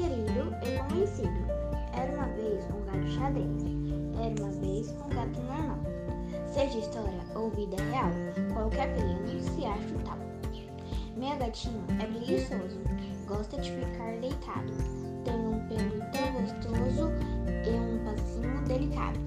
querido e convencido. Era uma vez um gato xadrez, era uma vez um gato normal. Seja história ou vida real, qualquer pelo se acha tal. Meu gatinho é preguiçoso, gosta de ficar deitado. Tem um pelo tão gostoso e um passinho delicado.